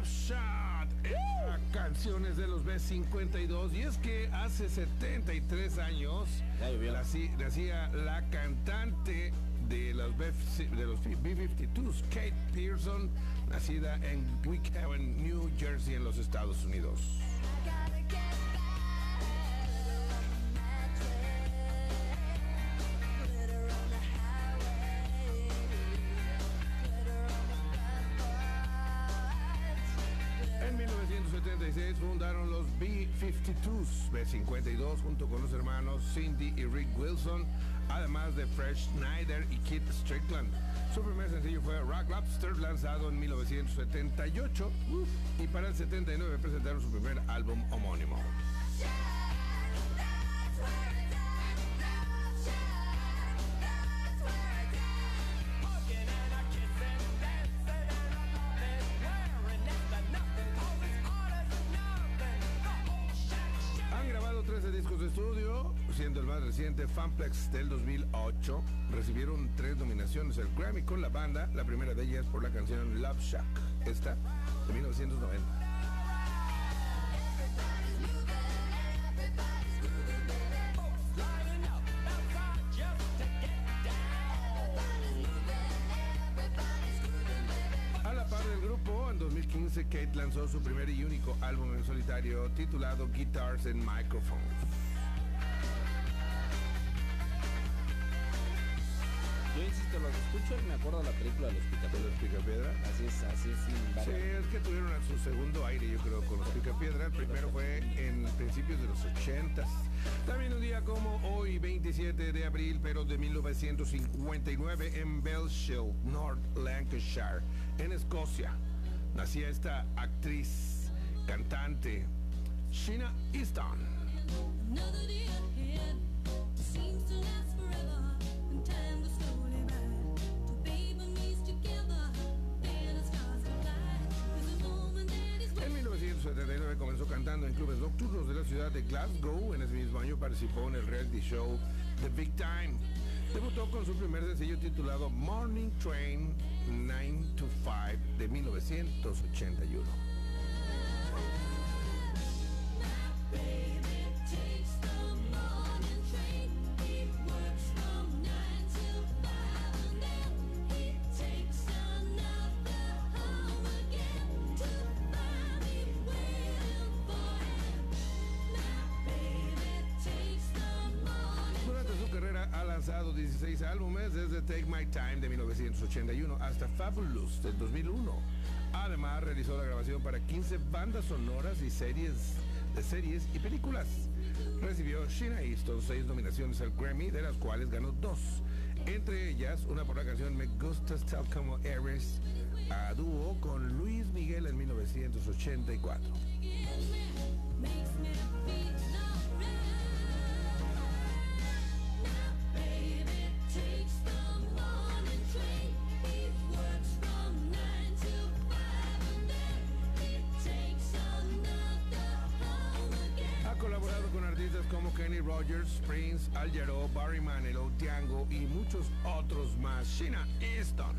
Love Shot. canciones de los B52. Y es que hace 73 años nacía la cantante de los, B, de los B-52s, Kate Pearson, nacida en Wickhaven, New Jersey, en los Estados Unidos. Fundaron los B-52s, B-52, junto con los hermanos Cindy y Rick Wilson, además de Fresh Schneider y Kit Strickland. Su primer sencillo fue Rock Lobster, lanzado en 1978, y para el 79 presentaron su primer álbum homónimo. Siendo el más reciente Fanplex del 2008. Recibieron tres nominaciones al Grammy con la banda, la primera de ellas por la canción Love Shack, esta de 1990. En 2015 Kate lanzó su primer y único álbum en solitario titulado Guitars and Microphones. Yo insisto, los escucho y me acuerdo de la película de los Picapiedra. Así es, así es. Sí, es que tuvieron su segundo aire, yo creo, con los Picapiedra. El primero fue en principios de los 80 También un día como hoy, 27 de abril, pero de 1959, en Bellshill, North Lancashire, en Escocia, nacía esta actriz, cantante, Sheena Easton. comenzó cantando en clubes nocturnos de la ciudad de Glasgow. En ese mismo año participó en el reality show The Big Time. Debutó con su primer sencillo titulado Morning Train 9 to 5 de 1981. Lanzado 16 álbumes desde Take My Time de 1981 hasta Fabulous del 2001. Además, realizó la grabación para 15 bandas sonoras y series de series y películas. Recibió Sheena Easton seis nominaciones al Grammy, de las cuales ganó dos. Entre ellas, una por la canción Me Gustas Tal Como Eres, a dúo con Luis Miguel en 1984. Rogers, Prince, Al Jarreau, Barry Manilow, Tiango y muchos otros más. Sheena Easton.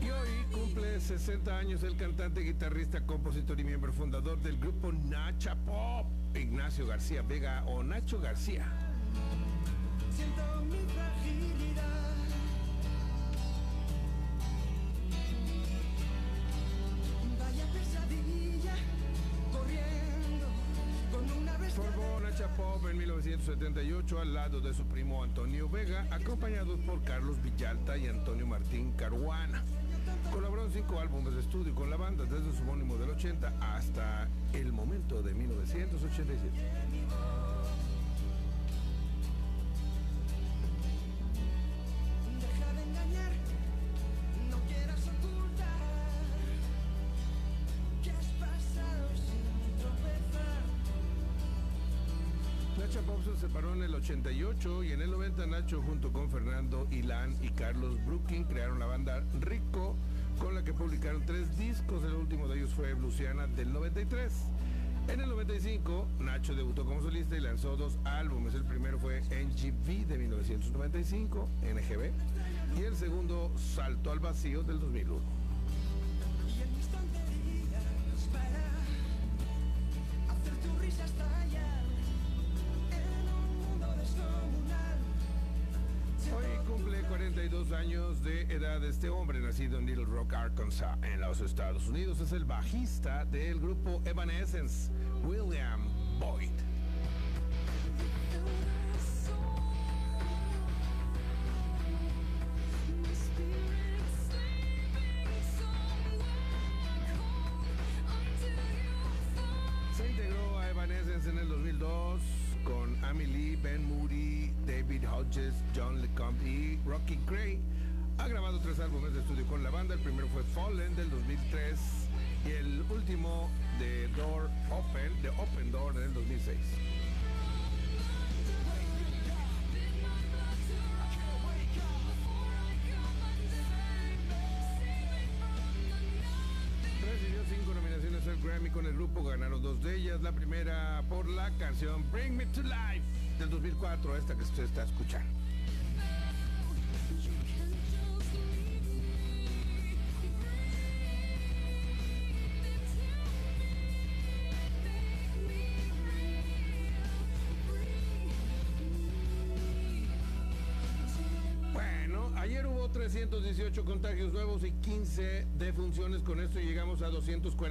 Y hoy cumple 60 años el cantante, guitarrista, compositor y miembro fundador del grupo Nacha Pop, Ignacio García Vega o Nacho García. Siento mi Pop 1978 al lado de su primo Antonio Vega, acompañados por Carlos Villalta y Antonio Martín Caruana. Colaboró en cinco álbumes de estudio con la banda desde su homónimo del 80 hasta el momento de 1987. Se separó en el 88 y en el 90 Nacho junto con Fernando Ilan y Carlos Brooking crearon la banda Rico con la que publicaron tres discos, el último de ellos fue Luciana del 93. En el 95, Nacho debutó como solista y lanzó dos álbumes. El primero fue NGV de 1995, NGB, y el segundo Salto al Vacío del 2001. 42 años de edad este hombre, nacido en Little Rock, Arkansas, en los Estados Unidos. Es el bajista del grupo Evanescence, William Boyd. John LeCompt y Rocky Gray. Ha grabado tres álbumes de estudio con la banda. El primero fue Fallen del 2003 y el último de Door Open, de Open Door del 2006. Ellas. La primera por la canción Bring Me to Life del 2004, esta que usted está escuchando. Bueno, ayer hubo 318 contagios nuevos y 15 defunciones. Con esto llegamos a 240.